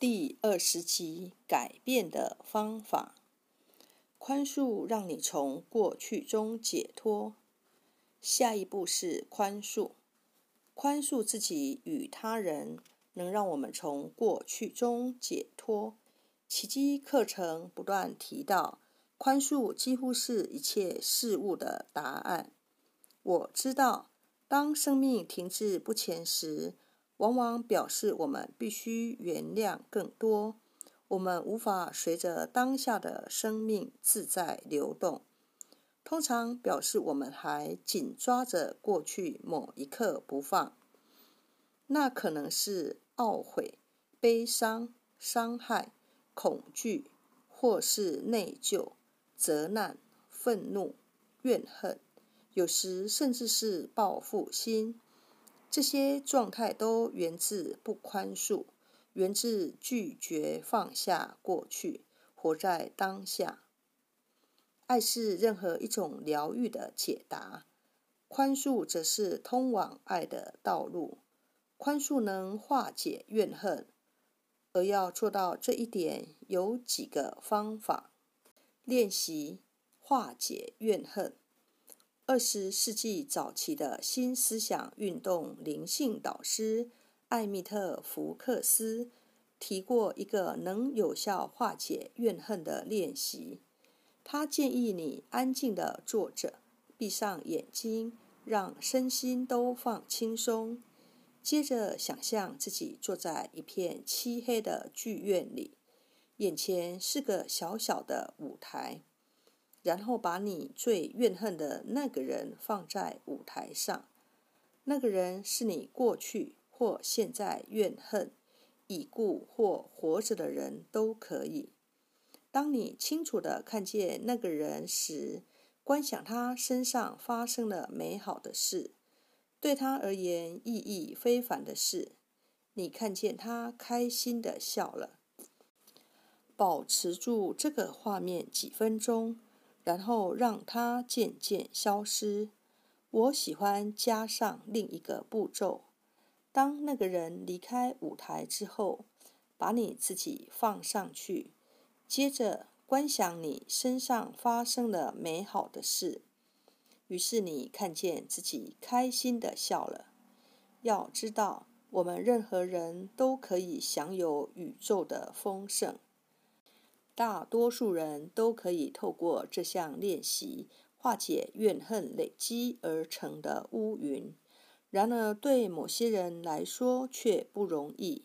第二十集改变的方法，宽恕让你从过去中解脱。下一步是宽恕，宽恕自己与他人，能让我们从过去中解脱。奇迹课程不断提到，宽恕几乎是一切事物的答案。我知道，当生命停滞不前时。往往表示我们必须原谅更多，我们无法随着当下的生命自在流动。通常表示我们还紧抓着过去某一刻不放，那可能是懊悔、悲伤、伤害、恐惧，或是内疚、责难、愤怒、怨恨，有时甚至是报复心。这些状态都源自不宽恕，源自拒绝放下过去，活在当下。爱是任何一种疗愈的解答，宽恕则是通往爱的道路。宽恕能化解怨恨，而要做到这一点，有几个方法练习化解怨恨。二十世纪早期的新思想运动灵性导师艾米特·福克斯提过一个能有效化解怨恨的练习。他建议你安静地坐着，闭上眼睛，让身心都放轻松。接着想象自己坐在一片漆黑的剧院里，眼前是个小小的舞台。然后把你最怨恨的那个人放在舞台上，那个人是你过去或现在怨恨、已故或活着的人都可以。当你清楚地看见那个人时，观想他身上发生了美好的事，对他而言意义非凡的事。你看见他开心地笑了。保持住这个画面几分钟。然后让它渐渐消失。我喜欢加上另一个步骤：当那个人离开舞台之后，把你自己放上去，接着观想你身上发生了美好的事。于是你看见自己开心的笑了。要知道，我们任何人都可以享有宇宙的丰盛。大多数人都可以透过这项练习化解怨恨累积而成的乌云，然而对某些人来说却不容易。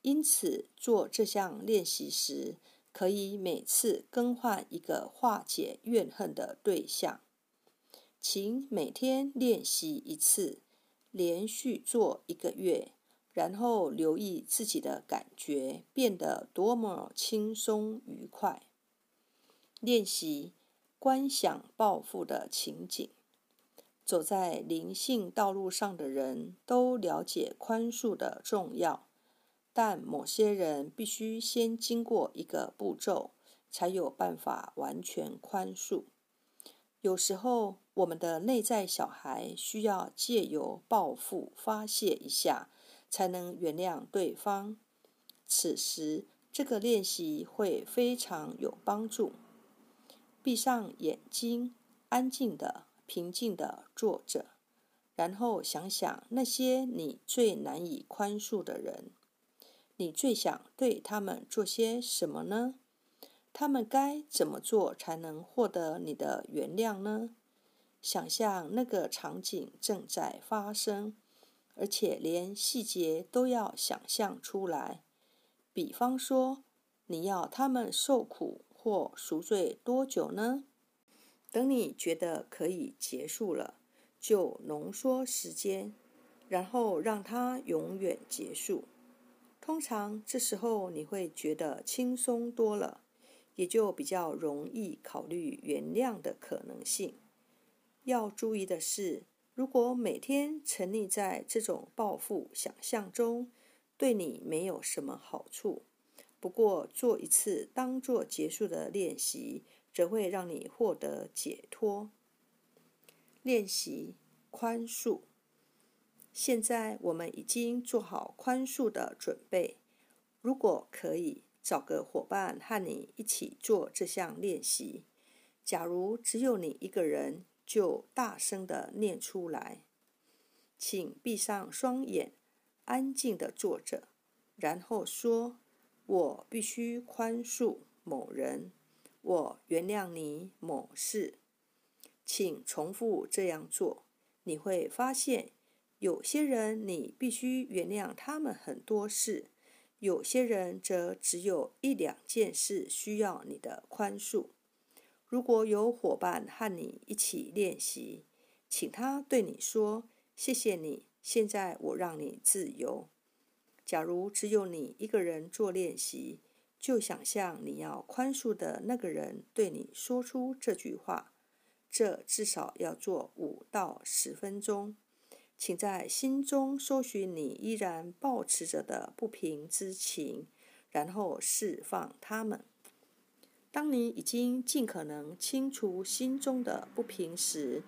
因此，做这项练习时，可以每次更换一个化解怨恨的对象。请每天练习一次，连续做一个月。然后留意自己的感觉变得多么轻松愉快。练习观想报复的情景。走在灵性道路上的人都了解宽恕的重要，但某些人必须先经过一个步骤，才有办法完全宽恕。有时候，我们的内在小孩需要借由报复发泄一下。才能原谅对方。此时，这个练习会非常有帮助。闭上眼睛，安静的、平静的坐着，然后想想那些你最难以宽恕的人。你最想对他们做些什么呢？他们该怎么做才能获得你的原谅呢？想象那个场景正在发生。而且连细节都要想象出来。比方说，你要他们受苦或赎罪多久呢？等你觉得可以结束了，就浓缩时间，然后让它永远结束。通常这时候你会觉得轻松多了，也就比较容易考虑原谅的可能性。要注意的是。如果每天沉溺在这种报复想象中，对你没有什么好处。不过做一次当做结束的练习，则会让你获得解脱。练习宽恕。现在我们已经做好宽恕的准备。如果可以，找个伙伴和你一起做这项练习。假如只有你一个人，就大声的念出来。请闭上双眼，安静的坐着，然后说：“我必须宽恕某人，我原谅你某事。”请重复这样做，你会发现，有些人你必须原谅他们很多事，有些人则只有一两件事需要你的宽恕。如果有伙伴和你一起练习，请他对你说：“谢谢你，现在我让你自由。”假如只有你一个人做练习，就想象你要宽恕的那个人对你说出这句话。这至少要做五到十分钟。请在心中搜寻你依然保持着的不平之情，然后释放它们。当你已经尽可能清除心中的不平时，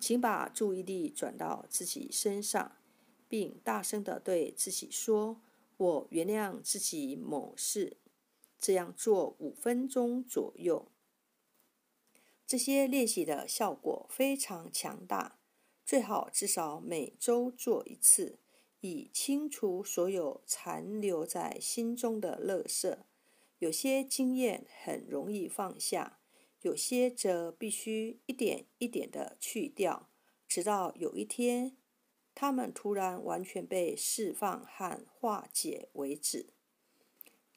请把注意力转到自己身上，并大声地对自己说：“我原谅自己某事。”这样做五分钟左右。这些练习的效果非常强大，最好至少每周做一次，以清除所有残留在心中的垃圾。有些经验很容易放下，有些则必须一点一点的去掉，直到有一天，他们突然完全被释放和化解为止。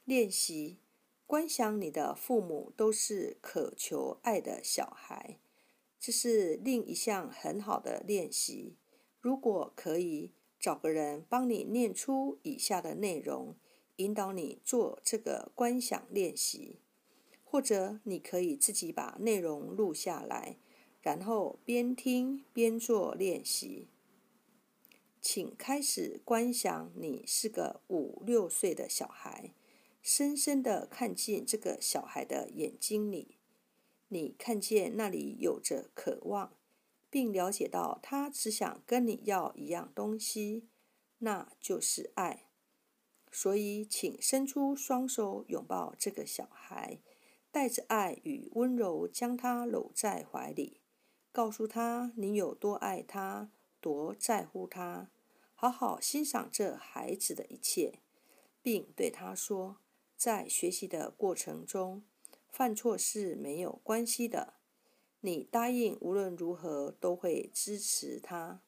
练习。观想你的父母都是渴求爱的小孩，这是另一项很好的练习。如果可以，找个人帮你念出以下的内容，引导你做这个观想练习，或者你可以自己把内容录下来，然后边听边做练习。请开始观想你是个五六岁的小孩。深深的看见这个小孩的眼睛里，你看见那里有着渴望，并了解到他只想跟你要一样东西，那就是爱。所以，请伸出双手拥抱这个小孩，带着爱与温柔将他搂在怀里，告诉他你有多爱他，多在乎他，好好欣赏这孩子的一切，并对他说。在学习的过程中，犯错是没有关系的。你答应无论如何都会支持他。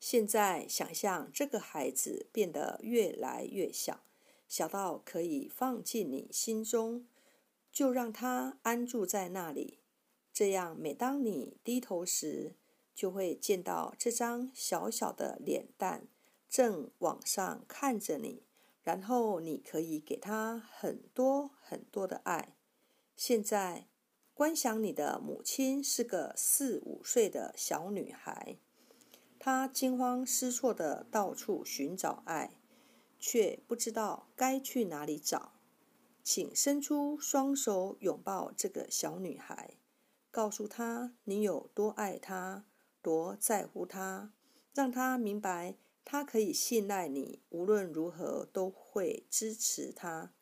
现在想象这个孩子变得越来越小，小到可以放进你心中，就让他安住在那里。这样，每当你低头时，就会见到这张小小的脸蛋正往上看着你。然后你可以给他很多很多的爱。现在，观想你的母亲是个四五岁的小女孩，他惊慌失措的到处寻找爱，却不知道该去哪里找。请伸出双手拥抱这个小女孩，告诉她你有多爱她，多在乎她，让她明白。她可以信赖你，无论如何都会支持她。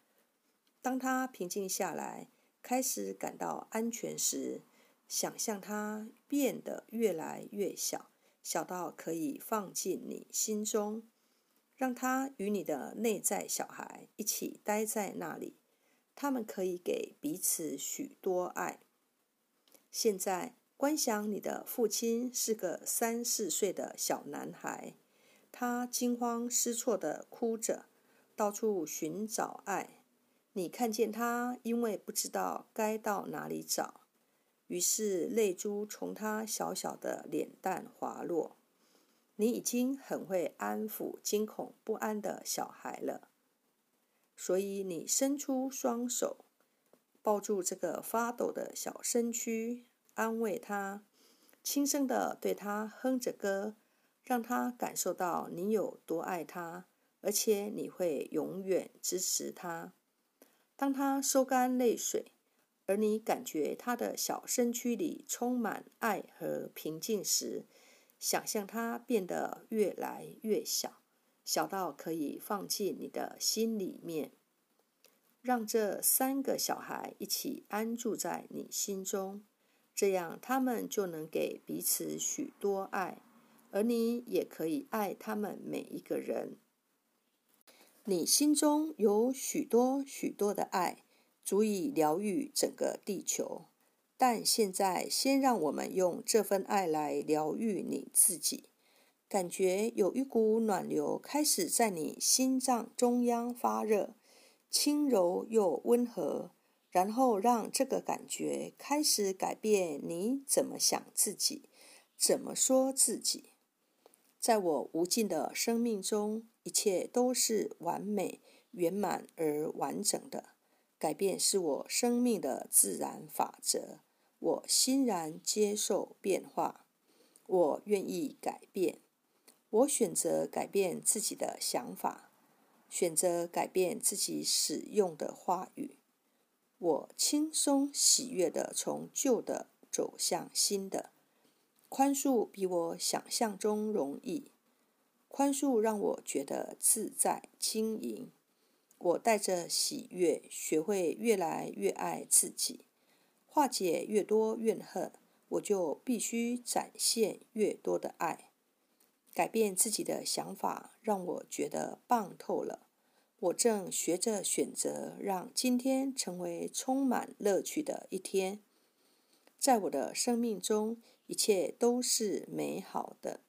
当她平静下来，开始感到安全时，想象她变得越来越小，小到可以放进你心中，让他与你的内在小孩一起待在那里。他们可以给彼此许多爱。现在，观想你的父亲是个三四岁的小男孩。他惊慌失措地哭着，到处寻找爱。你看见他，因为不知道该到哪里找，于是泪珠从他小小的脸蛋滑落。你已经很会安抚惊恐不安的小孩了，所以你伸出双手，抱住这个发抖的小身躯，安慰他，轻声地对他哼着歌。让他感受到你有多爱他，而且你会永远支持他。当他收干泪水，而你感觉他的小身躯里充满爱和平静时，想象他变得越来越小，小到可以放进你的心里面。让这三个小孩一起安住在你心中，这样他们就能给彼此许多爱，而你也可以爱他们每一个人。你心中有许多许多的爱，足以疗愈整个地球。但现在，先让我们用这份爱来疗愈你自己。感觉有一股暖流开始在你心脏中央发热，轻柔又温和。然后让这个感觉开始改变你怎么想自己，怎么说自己。在我无尽的生命中，一切都是完美、圆满而完整的。改变是我生命的自然法则。我欣然接受变化，我愿意改变。我选择改变自己的想法，选择改变自己使用的话语。我轻松喜悦地从旧的走向新的。宽恕比我想象中容易，宽恕让我觉得自在轻盈。我带着喜悦，学会越来越爱自己，化解越多怨恨，我就必须展现越多的爱。改变自己的想法，让我觉得棒透了。我正学着选择，让今天成为充满乐趣的一天。在我的生命中。一切都是美好的。